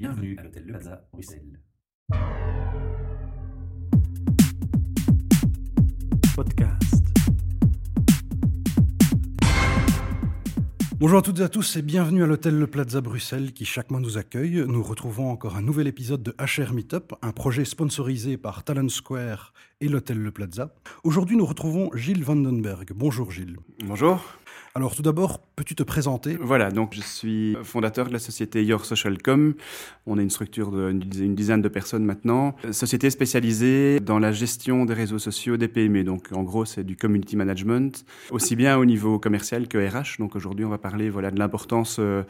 Bienvenue à l'hôtel Le Plaza, Bruxelles. Podcast. Bonjour à toutes et à tous et bienvenue à l'hôtel Le Plaza Bruxelles qui chaque mois nous accueille. Nous retrouvons encore un nouvel épisode de HR Meetup, un projet sponsorisé par Talent Square et l'hôtel Le Plaza. Aujourd'hui, nous retrouvons Gilles Vandenberg. Bonjour Gilles. Bonjour. Alors tout d'abord, peux-tu te présenter? Voilà, donc je suis fondateur de la société Your Social Com. On est une structure d'une dizaine de personnes maintenant. Société spécialisée dans la gestion des réseaux sociaux des PME. Donc en gros, c'est du community management, aussi bien au niveau commercial que RH. Donc aujourd'hui, on va parler voilà, de l'importance euh,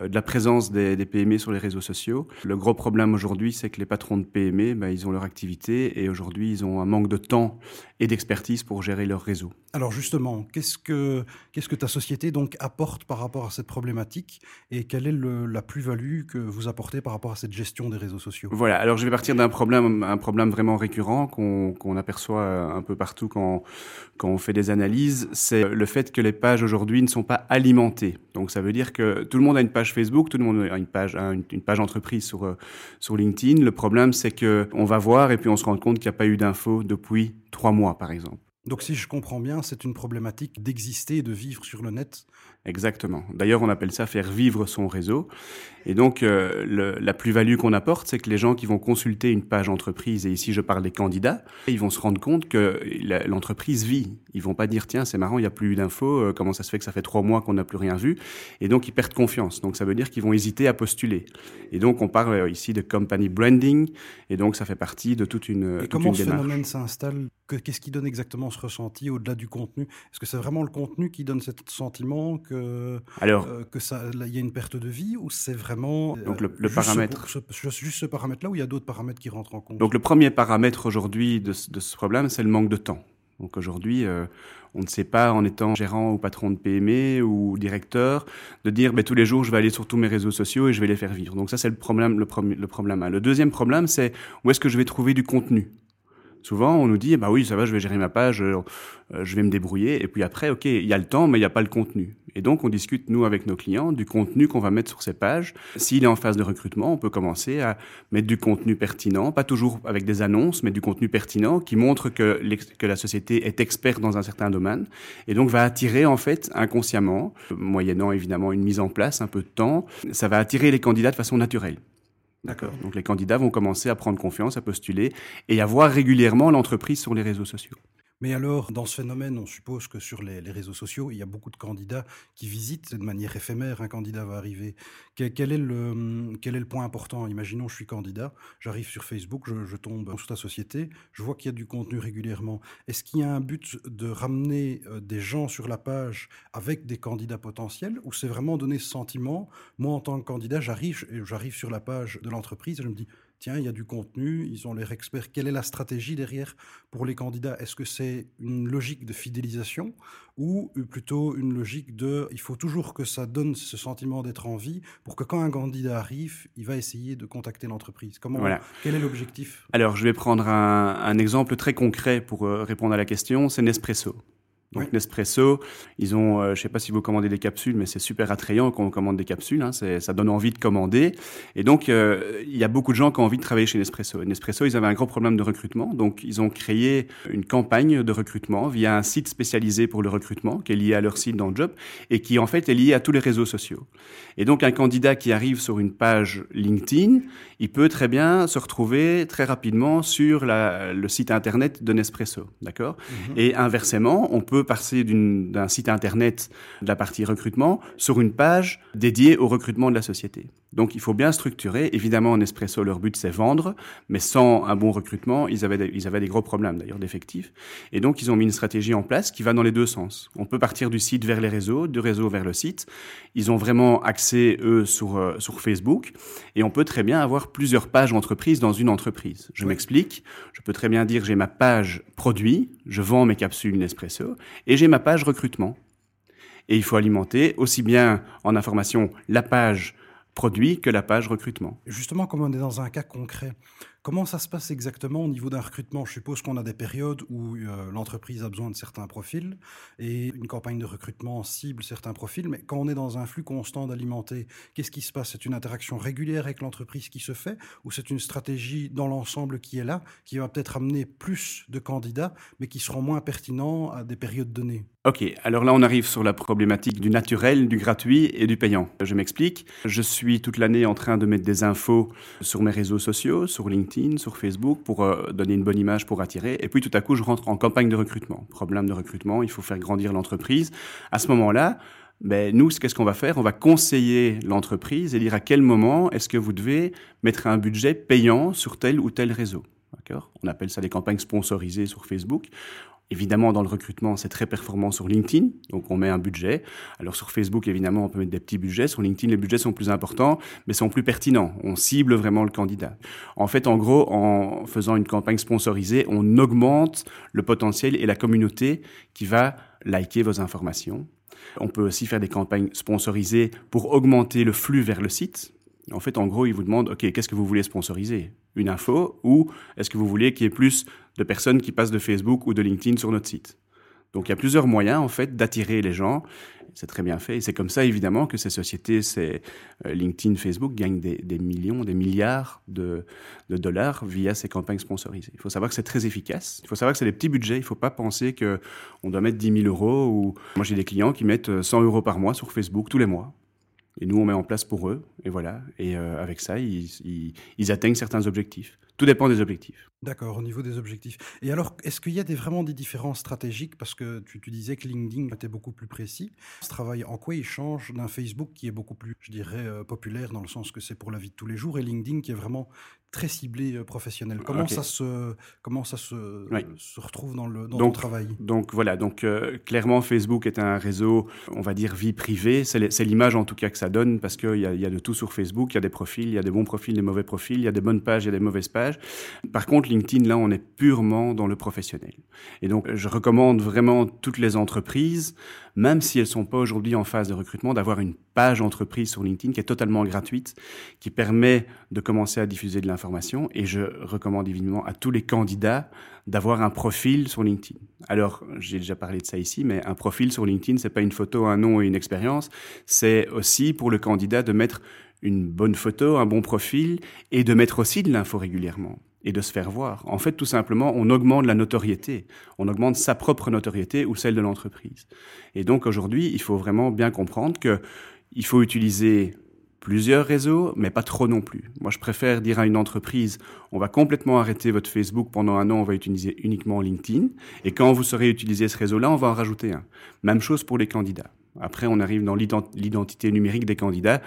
de la présence des, des, PME sur les réseaux sociaux. Le gros problème aujourd'hui, c'est que les patrons de PME, ben, ils ont leur activité et aujourd'hui, ils ont un manque de temps et d'expertise pour gérer leur réseau. Alors justement, qu'est-ce que, qu'est-ce que ta société donc apporte par rapport à cette problématique et quelle est la plus-value que vous apportez par rapport à cette gestion des réseaux sociaux? Voilà, alors je vais partir d'un problème, un problème vraiment récurrent qu'on, qu'on aperçoit un peu partout quand, quand on fait des analyses, c'est le fait que les pages aujourd'hui ne sont pas alimentées. Donc ça veut dire que tout le monde a une page Facebook, tout le monde a une page, une, page entreprise sur, euh, sur LinkedIn. Le problème, c'est que on va voir et puis on se rend compte qu'il n'y a pas eu d'infos depuis trois mois, par exemple. Donc si je comprends bien, c'est une problématique d'exister et de vivre sur le net Exactement. D'ailleurs, on appelle ça faire vivre son réseau. Et donc, euh, le, la plus-value qu'on apporte, c'est que les gens qui vont consulter une page entreprise, et ici je parle des candidats, ils vont se rendre compte que l'entreprise vit. Ils vont pas dire, tiens, c'est marrant, il n'y a plus d'infos, euh, comment ça se fait que ça fait trois mois qu'on n'a plus rien vu Et donc, ils perdent confiance. Donc, ça veut dire qu'ils vont hésiter à postuler. Et donc, on parle euh, ici de company branding, et donc ça fait partie de toute une, et toute comment une ce démarche. phénomène s'installe? Qu'est-ce qui donne exactement ce ressenti au-delà du contenu? Est-ce que c'est vraiment le contenu qui donne ce sentiment que Alors, euh, que ça, il y a une perte de vie ou c'est vraiment Donc le, le juste paramètre. Ce, ce, juste ce paramètre-là ou il y a d'autres paramètres qui rentrent en compte? Donc le premier paramètre aujourd'hui de, de, ce problème, c'est le manque de temps. Donc aujourd'hui, euh, on ne sait pas, en étant gérant ou patron de PME ou directeur, de dire ben, tous les jours je vais aller sur tous mes réseaux sociaux et je vais les faire vivre. Donc ça c'est problème, le problème. Le deuxième problème, c'est où est-ce que je vais trouver du contenu? Souvent, on nous dit, bah oui, ça va, je vais gérer ma page, euh, je vais me débrouiller. Et puis après, ok, il y a le temps, mais il n'y a pas le contenu. Et donc, on discute, nous, avec nos clients, du contenu qu'on va mettre sur ces pages. S'il est en phase de recrutement, on peut commencer à mettre du contenu pertinent, pas toujours avec des annonces, mais du contenu pertinent qui montre que, que la société est experte dans un certain domaine. Et donc, va attirer, en fait, inconsciemment, moyennant évidemment une mise en place, un peu de temps, ça va attirer les candidats de façon naturelle. D'accord. Donc les candidats vont commencer à prendre confiance, à postuler et à voir régulièrement l'entreprise sur les réseaux sociaux. Mais alors, dans ce phénomène, on suppose que sur les, réseaux sociaux, il y a beaucoup de candidats qui visitent de manière éphémère. Un candidat va arriver. Quel, est, le, quel est le point important? Imaginons, je suis candidat, j'arrive sur Facebook, je, je tombe sur ta société, je vois qu'il y a du contenu régulièrement. Est-ce qu'il y a un but de ramener euh, des gens sur la page avec des candidats potentiels ou c'est vraiment donner ce sentiment? Moi, en tant que candidat, j'arrive, j'arrive sur la page de l'entreprise et je me dis tiens, il y a du contenu, ils ont l'air experts. Quelle est la stratégie derrière pour les candidats? Est-ce que c'est une logique de fidélisation ou plutôt une logique de il faut toujours que ça donne ce sentiment d'être en vie pour que quand un candidat arrive, il va essayer de contacter l'entreprise? Comment voilà. Quel est l'objectif? Alors, je vais prendre un, un, exemple très concret pour euh, répondre à la question, c'est Nespresso. Donc oui. Nespresso, ils ont, euh, je sais pas si vous commandez des capsules, mais c'est super attrayant quand on commande des capsules. Hein, ça donne envie de commander. Et donc, euh, il y a beaucoup de gens qui ont envie de travailler chez Nespresso. Et Nespresso, ils avaient un gros problème de recrutement. Donc, ils ont créé une campagne de recrutement via un site spécialisé pour le recrutement, qui est lié à leur site dans le job, et qui en fait est lié à tous les réseaux sociaux. Et donc, un candidat qui arrive sur une page LinkedIn, il peut très bien se retrouver très rapidement sur la, le site internet de Nespresso, d'accord? Mm -hmm. Et inversement, on peut passer d'un site internet de la partie recrutement sur une page dédiée au recrutement de la société. Donc il faut bien structurer. Évidemment, Nespresso, leur but, c'est vendre, mais sans un bon recrutement, ils avaient des, ils avaient des gros problèmes d'ailleurs d'effectifs. Et donc ils ont mis une stratégie en place qui va dans les deux sens. On peut partir du site vers les réseaux, du réseau vers le site. Ils ont vraiment accès, eux, sur, euh, sur Facebook. Et on peut très bien avoir plusieurs pages entreprises dans une entreprise. Je oui. m'explique. Je peux très bien dire j'ai ma page produit, je vends mes capsules Nespresso, et j'ai ma page recrutement. Et il faut alimenter aussi bien en information la page produit que la page recrutement. Justement, comme on est dans un cas concret, Comment ça se passe exactement au niveau d'un recrutement? Je suppose qu'on a des périodes où l'entreprise a besoin de certains profils et une campagne de recrutement cible certains profils, mais quand on est dans un flux constant d'alimenter, qu'est-ce qui se passe? C'est une interaction régulière avec l'entreprise qui se fait ou c'est une stratégie dans l'ensemble qui est là, qui va peut-être amener plus de candidats, mais qui seront moins pertinents à des périodes données? Ok, alors là on arrive sur la problématique du naturel, du gratuit et du payant. Je m'explique. Je suis toute l'année en train de mettre des infos sur mes réseaux sociaux, sur LinkedIn, sur Facebook, pour euh, donner une bonne image, pour attirer. Et puis tout à coup, je rentre en campagne de recrutement. Problème de recrutement, il faut faire grandir l'entreprise. À ce moment-là, ben, nous, qu'est-ce qu'on va faire? On va conseiller l'entreprise et dire à quel moment est-ce que vous devez mettre un budget payant sur tel ou tel réseau. On appelle ça des campagnes sponsorisées sur Facebook. Évidemment, dans le recrutement, c'est très performant sur LinkedIn, donc on met un budget. Alors sur Facebook, évidemment, on peut mettre des petits budgets. Sur LinkedIn, les budgets sont plus importants, mais sont plus pertinents. On cible vraiment le candidat. En fait, en gros, en faisant une campagne sponsorisée, on augmente le potentiel et la communauté qui va liker vos informations. On peut aussi faire des campagnes sponsorisées pour augmenter le flux vers le site. En fait, en gros, ils vous demandent, OK, qu'est-ce que vous voulez sponsoriser? Une info ou est-ce que vous voulez qu'il y ait plus de personnes qui passent de Facebook ou de LinkedIn sur notre site? Donc, il y a plusieurs moyens, en fait, d'attirer les gens. C'est très bien fait. Et c'est comme ça, évidemment, que ces sociétés, ces euh, LinkedIn, Facebook, gagnent des, millions, des milliards de, dollars via ces campagnes sponsorisées. Il faut savoir que c'est très efficace. Il faut savoir que c'est des petits budgets. Il ne faut pas penser qu'on doit mettre 10 000 euros. Ou... Moi, j'ai des clients qui mettent 100 euros par mois sur Facebook tous les mois. Et nous, on met en place pour eux. Et voilà. Et euh, avec ça, ils, atteignent certains objectifs. Tout dépend des objectifs. D'accord, au niveau des objectifs. Et alors, est-ce qu'il y a des, vraiment des différences stratégiques? Parce que tu, tu, disais que LinkedIn était beaucoup plus précis. Ce travail, en quoi il change d'un Facebook qui est beaucoup plus, je dirais, euh, populaire dans le sens que c'est pour la vie de tous les jours et LinkedIn qui est vraiment très ciblé euh, professionnel? Comment ça se comment ça se, se retrouve dans le dans donc, travail? Donc voilà, donc euh, clairement Facebook est un réseau, on va dire vie privée. C'est l'image en tout cas que ça donne parce qu'il y a de tout sur Facebook. Il y a des profils, il y a des bons profils, des mauvais profils, il y a des bonnes pages, il y a des mauvaises pages. Par contre, LinkedIn là, on est purement dans le professionnel. Et donc je recommande vraiment toutes les entreprises même si elles sont pas aujourd'hui en phase de recrutement, d'avoir une page entreprise sur LinkedIn qui est totalement gratuite, qui permet de commencer à diffuser de l'information. Et je recommande évidemment à tous les candidats d'avoir un profil sur LinkedIn. Alors, j'ai déjà parlé de ça ici, mais un profil sur LinkedIn, c'est pas une photo, un nom et une expérience. C'est aussi pour le candidat de mettre une bonne photo, un bon profil et de mettre aussi de l'info régulièrement et de se faire voir. En fait, tout simplement, on augmente la notoriété. On augmente sa propre notoriété ou celle de l'entreprise. Et donc, aujourd'hui, il faut vraiment bien comprendre que il faut utiliser plusieurs réseaux, mais pas trop non plus. Moi, je préfère dire à une entreprise, on va complètement arrêter votre Facebook pendant un an, on va utiliser uniquement LinkedIn. Et quand vous saurez utiliser ce réseau-là, on va en rajouter un. Même chose pour les candidats. Après, on arrive dans l'identité numérique des candidats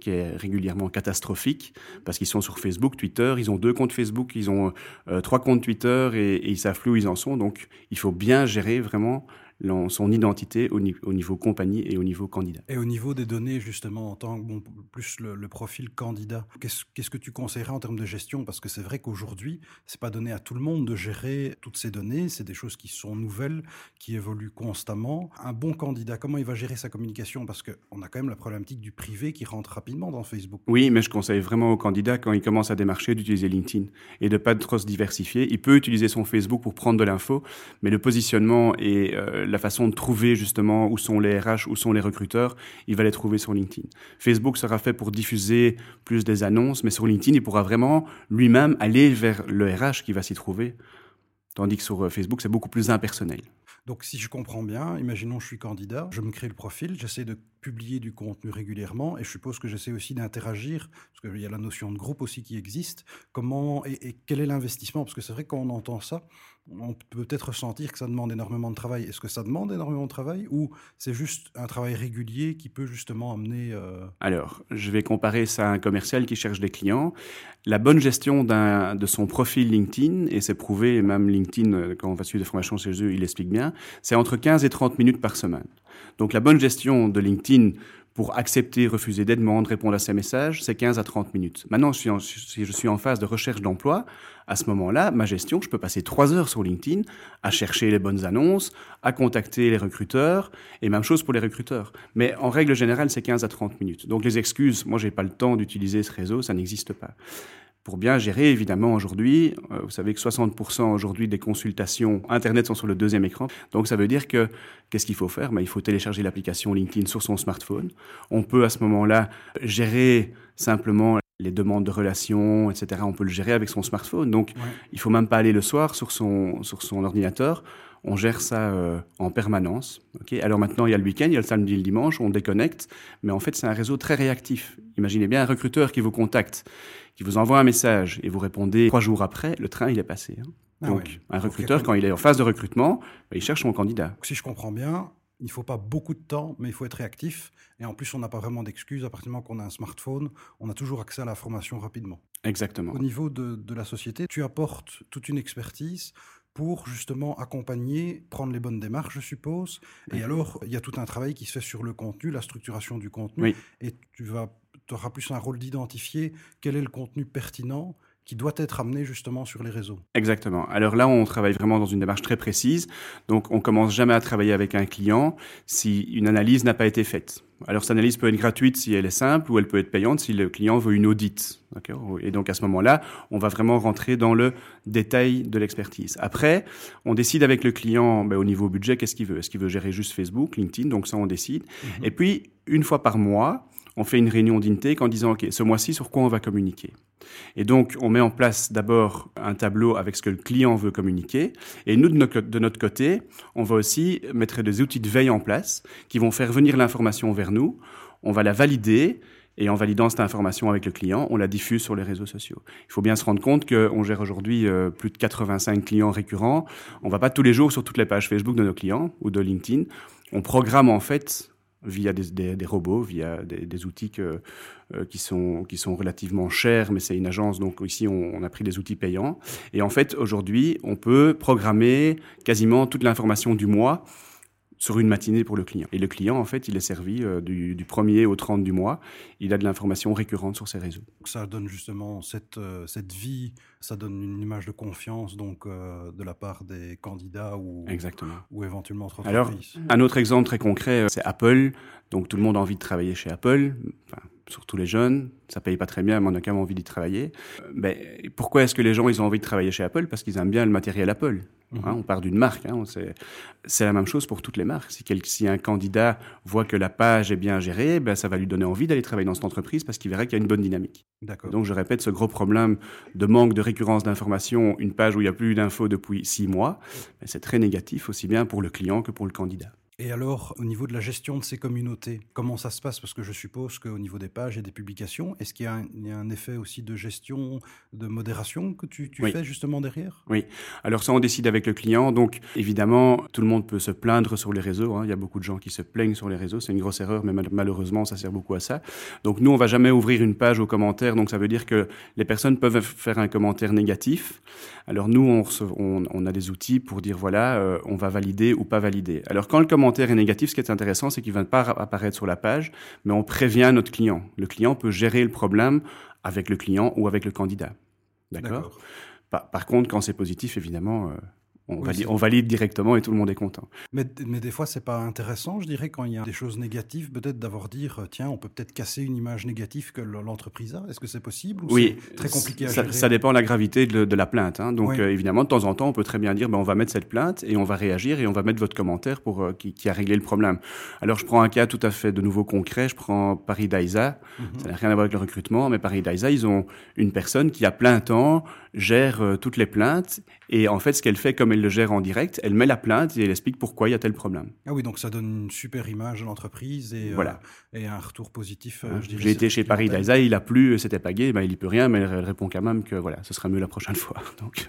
qui est, régulièrement catastrophique parce qu'ils sont sur Facebook, Twitter, ils ont deux comptes Facebook, ils ont euh, trois comptes Twitter et, et, ils savent plus où ils en sont. Donc, il faut bien gérer vraiment son identité au, niveau compagnie et au niveau candidat. Et au niveau des données, justement, en tant que bon, plus le, profil candidat, qu'est-ce que tu conseillerais en termes de gestion? Parce que c'est vrai qu'aujourd'hui, c'est pas donné à tout le monde de gérer toutes ces données. C'est des choses qui sont nouvelles, qui évoluent constamment. Un bon candidat, comment il va gérer sa communication? Parce qu'on a quand même la problématique du privé qui rentre rapidement dans Facebook. Oui, mais je conseille vraiment au candidat, quand il commence à démarcher, d'utiliser LinkedIn et de pas trop se diversifier. Il peut utiliser son Facebook pour prendre de l'info, mais le positionnement et euh, la façon de trouver justement où sont les RH, où sont les recruteurs, il va les trouver sur LinkedIn. Facebook sera fait pour diffuser plus des annonces, mais sur LinkedIn, il pourra vraiment lui-même aller vers le RH qui va s'y trouver. Tandis que sur euh, Facebook, c'est beaucoup plus impersonnel. Donc si je comprends bien, imaginons je suis candidat, je me crée le profil, j'essaie de publier du contenu régulièrement et je suppose que j'essaie aussi d'interagir, parce qu'il y a la notion de groupe aussi qui existe. Comment et, quel est l'investissement? Parce que c'est vrai que quand on entend ça, on peut peut-être ressentir que ça demande énormément de travail. Est-ce que ça demande énormément de travail ou c'est juste un travail régulier qui peut justement amener... Euh, Alors, je vais comparer ça à un commercial qui cherche des clients. La bonne gestion de son profil LinkedIn, et c'est prouvé, même LinkedIn, euh, quand on va suivre des formations chez eux, il explique bien, c'est entre 15 et 30 minutes par semaine. Donc la bonne gestion de LinkedIn pour accepter, refuser des demandes, répondre à ces messages, c'est 15 à 30 minutes. Maintenant, si je suis en phase de recherche d'emploi, à ce moment-là, ma gestion, je peux passer trois heures sur LinkedIn à chercher les bonnes annonces, à contacter les recruteurs, et même chose pour les recruteurs. Mais en règle générale, c'est 15 à 30 minutes. Donc les excuses, moi, j'ai pas le temps d'utiliser ce réseau, ça n'existe pas. Pour bien gérer, évidemment, aujourd'hui, euh, vous savez que 60% aujourd'hui des consultations Internet sont sur le deuxième écran. Donc, ça veut dire que, qu'est-ce qu'il faut faire? Ben, Il faut télécharger l'application LinkedIn sur son smartphone. On peut, à ce moment-là, gérer simplement les demandes de relations, etc. On peut le gérer avec son smartphone. Donc, ouais. il faut même pas aller le soir sur son, sur son ordinateur. On gère ça euh, en permanence. Okay Alors maintenant, il y a le week-end, il y a le samedi et le dimanche, on déconnecte. Mais en fait, c'est un réseau très réactif. Imaginez bien un recruteur qui vous contacte, qui vous envoie un message et vous répondez trois jours après, le train, il est passé. Hein. Ah Donc, ouais. un recruteur, quand il est en phase de recrutement, ben, il cherche son candidat. Si je comprends bien, il ne faut pas beaucoup de temps, mais il faut être réactif. Et en plus, on n'a pas vraiment d'excuses. À partir du moment qu'on a un smartphone, on a toujours accès à l'information rapidement. Exactement. Au niveau de, de, la société, tu apportes toute une expertise pour justement accompagner, prendre les bonnes démarches, je suppose. Et oui. alors, il y a tout un travail qui se fait sur le contenu, la structuration du contenu. Oui. Et tu vas, auras plus un rôle d'identifier quel est le contenu pertinent qui doit être amené justement sur les réseaux. Exactement. Alors là, on travaille vraiment dans une démarche très précise. Donc, on commence jamais à travailler avec un client si une analyse n'a pas été faite. Alors, cette analyse peut être gratuite si elle est simple ou elle peut être payante si le client veut une audite. Et donc, à ce moment-là, on va vraiment rentrer dans le détail de l'expertise. Après, on décide avec le client, ben, au niveau budget, qu'est-ce qu'il veut? Est-ce qu'il veut gérer juste Facebook, LinkedIn? Donc, ça, on décide. Mm -hmm. Et puis, une fois par mois, on fait une réunion d'intake en disant, OK, ce mois-ci, sur quoi on va communiquer? Et donc, on met en place d'abord un tableau avec ce que le client veut communiquer. Et nous, de notre, de notre côté, on va aussi mettre des outils de veille en place qui vont faire venir l'information vers nous. On va la valider. Et en validant cette information avec le client, on la diffuse sur les réseaux sociaux. Il faut bien se rendre compte qu'on gère aujourd'hui euh, plus de 85 clients récurrents. On va pas tous les jours sur toutes les pages Facebook de nos clients ou de LinkedIn. On programme en fait via des, des, des, robots, via des, des outils que, euh, qui, sont, qui sont relativement chers, mais c'est une agence, donc ici on, on, a pris des outils payants. Et en fait, aujourd'hui, on peut programmer quasiment toute l'information du mois sur une matinée pour le client. Et le client, en fait, il est servi euh, du, du 1er au 30 du mois. Il a de l'information récurrente sur ses réseaux. Ça donne justement cette, euh, cette vie, ça donne une image de confiance donc euh, de la part des candidats ou, Exactement. ou éventuellement autre Alors, un autre exemple très concret, c'est Apple. Donc tout le monde a envie de travailler chez Apple. Enfin, surtout les jeunes, ça paye pas très bien, mais on a quand même envie d'y travailler. Ben, pourquoi est-ce que les gens ils ont envie de travailler chez Apple? Parce qu'ils aiment bien le matériel Apple. Hein, on part d'une marque. Hein, c'est la même chose pour toutes les marques. Si, quel, si, un candidat voit que la page est bien gérée, ben, ça va lui donner envie d'aller travailler dans cette entreprise parce qu'il verra qu'il y a une bonne dynamique. Donc je répète, ce gros problème de manque de récurrence d'informations, une page où il n'y a plus d'infos depuis six mois, ben, c'est très négatif aussi bien pour le client que pour le candidat. Et alors, au niveau de la gestion de ces communautés, comment ça se passe? Parce que je suppose qu'au niveau des pages et des publications, est-ce qu'il y, y, a un effet aussi de gestion, de modération que tu, tu oui. fais justement derrière? Oui. Alors ça, on décide avec le client. Donc, évidemment, tout le monde peut se plaindre sur les réseaux. Hein. Il y a beaucoup de gens qui se plaignent sur les réseaux. C'est une grosse erreur, mais mal malheureusement, ça sert beaucoup à ça. Donc, nous, on va jamais ouvrir une page aux commentaires. Donc, ça veut dire que les personnes peuvent faire un commentaire négatif. Alors, nous, on, on, on a des outils pour dire, voilà, euh, on va valider ou pas valider. Alors, quand le commentaire est négatif, ce qui est intéressant, c'est qu'il ne va pas apparaître sur la page, mais on prévient notre client. Le client peut gérer le problème avec le client ou avec le candidat. D'accord par, par, contre, quand c'est positif, évidemment, euh, on, oui, valide, on, valide, directement et tout le monde est content. Mais, mais des fois, c'est pas intéressant, je dirais, quand il y a des choses négatives, peut-être d'avoir dire, tiens, on peut peut-être casser une image négative que l'entreprise a. Est-ce que c'est possible ou Oui, très compliqué à ça, gérer ça dépend de la gravité de, de la plainte. Hein. Donc, oui. euh, évidemment, de temps en temps, on peut très bien dire, ben, on va mettre cette plainte et on va réagir et on va mettre votre commentaire pour euh, qui, qui, a réglé le problème. Alors, je prends un cas tout à fait de nouveau concret. Je prends Paris Daïsa. Mm -hmm. Ça n'a rien à voir avec le recrutement, mais Paris Daïsa, ils ont une personne qui, à plein temps, gère euh, toutes les plaintes et en fait, ce qu'elle fait, comme elle le gère en direct, elle met la plainte et elle explique pourquoi il y a tel problème. Ah oui, donc ça donne une super image de l'entreprise et, voilà. euh, et un retour positif. Euh, J'ai été chez Paris Daisa, il a plu, c'était pas gay, ben, il y peut rien, mais elle répond quand même que voilà, ce sera mieux la prochaine fois. Donc.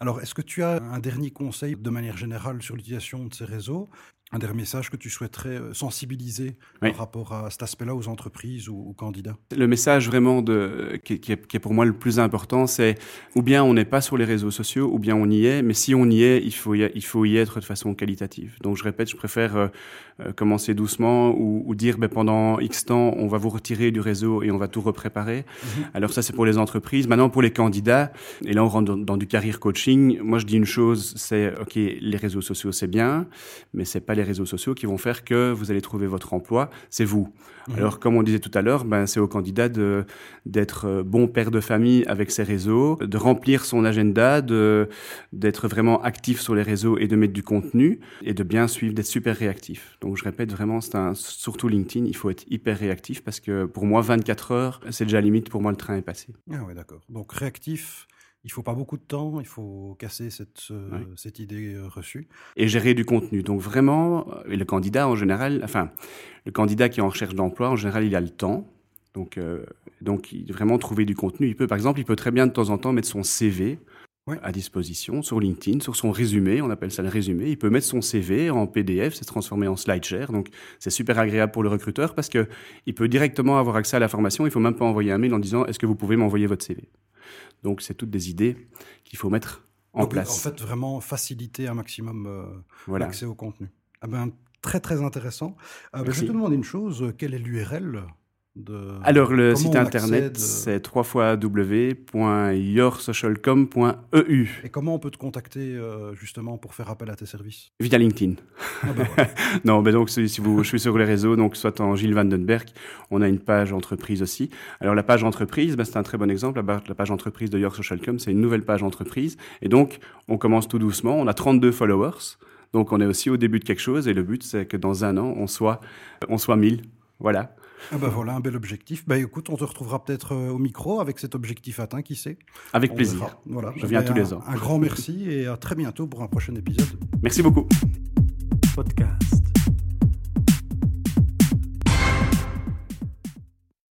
Alors, est-ce que tu as un dernier conseil de manière générale sur l'utilisation de ces réseaux? Un dernier message que tu souhaiterais euh, sensibiliser oui. par rapport à cet aspect-là aux entreprises ou aux candidats Le message vraiment de, qui, qui, est, qui, est, pour moi le plus important, c'est ou bien on n'est pas sur les réseaux sociaux, ou bien on y est, mais si on y est, il faut y, il faut y être de façon qualitative. Donc je répète, je préfère euh, euh, commencer doucement ou, ou dire ben, pendant X temps, on va vous retirer du réseau et on va tout repréparer. -hmm. Alors ça, c'est pour les entreprises. Maintenant, pour les candidats, et là on rentre dans, dans du career coaching, moi je dis une chose, c'est, OK, les réseaux sociaux, c'est bien, mais c'est pas les les réseaux sociaux qui vont faire que vous allez trouver votre emploi, c'est vous. Mhm. Alors, comme on disait tout à l'heure, ben, c'est au candidat d'être euh, bon père de famille avec ses réseaux, de remplir son agenda, de, d'être vraiment actif sur les réseaux et de mettre du contenu et de bien suivre, d'être super réactif. Donc, je répète vraiment, c'est un, surtout LinkedIn, il faut être hyper réactif parce que pour moi, 24 heures, c'est déjà limite. Pour moi, le train est passé. Ah ouais, d'accord. Donc réactif, il faut pas beaucoup de temps, il faut casser cette, euh, cette idée euh, reçue. et gérer du contenu. Donc vraiment, euh, et le candidat en général, enfin, le candidat qui est en recherche d'emploi, en général, il a le temps. Donc, euh, donc vraiment trouver du contenu. Il peut, par exemple, il peut très bien de temps en temps mettre son CV Ouais. à disposition sur LinkedIn, sur son résumé, on appelle ça le résumé. Il peut mettre son CV en PDF, c'est transformé en SlideShare. Donc c'est super agréable pour le recruteur parce que il peut directement avoir accès à la formation. Il faut même pas envoyer un mail en disant est-ce que vous pouvez m'envoyer votre CV. Donc c'est toutes des idées qu'il faut mettre en Donc, place. En fait, vraiment faciliter un maximum euh, voilà. l'accès au contenu. Ah ben, très très intéressant. Euh, ben, je te demander une chose, quelle est l'URL de... Alors, le Comment site internet, accède, euh, c'est www.yoursocialcom.eu Et comment on peut te contacter euh, justement pour faire appel à tes services? Via LinkedIn. Ah ben voilà. Non, mais donc, si vous, je suis sur les réseaux, donc soit en Gilles Vandenberg, on a une page entreprise aussi. Alors, la page entreprise, ben, c'est un très bon exemple. La, page entreprise de Your Socialcom, c'est une nouvelle page entreprise. Et donc, on commence tout doucement. On a 32 followers. Donc, on est aussi au début de quelque chose. Et le but, c'est que dans un an, on soit, on soit 1000. Voilà. Ah ben voilà, un bel objectif. Ben écoute, on te retrouvera peut-être euh, au micro avec cet objectif atteint, qui sait Avec On plaisir. verra. Voilà. Je viens Ben, tous les un- ans. Un grand merci et à très bientôt pour un prochain épisode. Merci beaucoup. Podcast.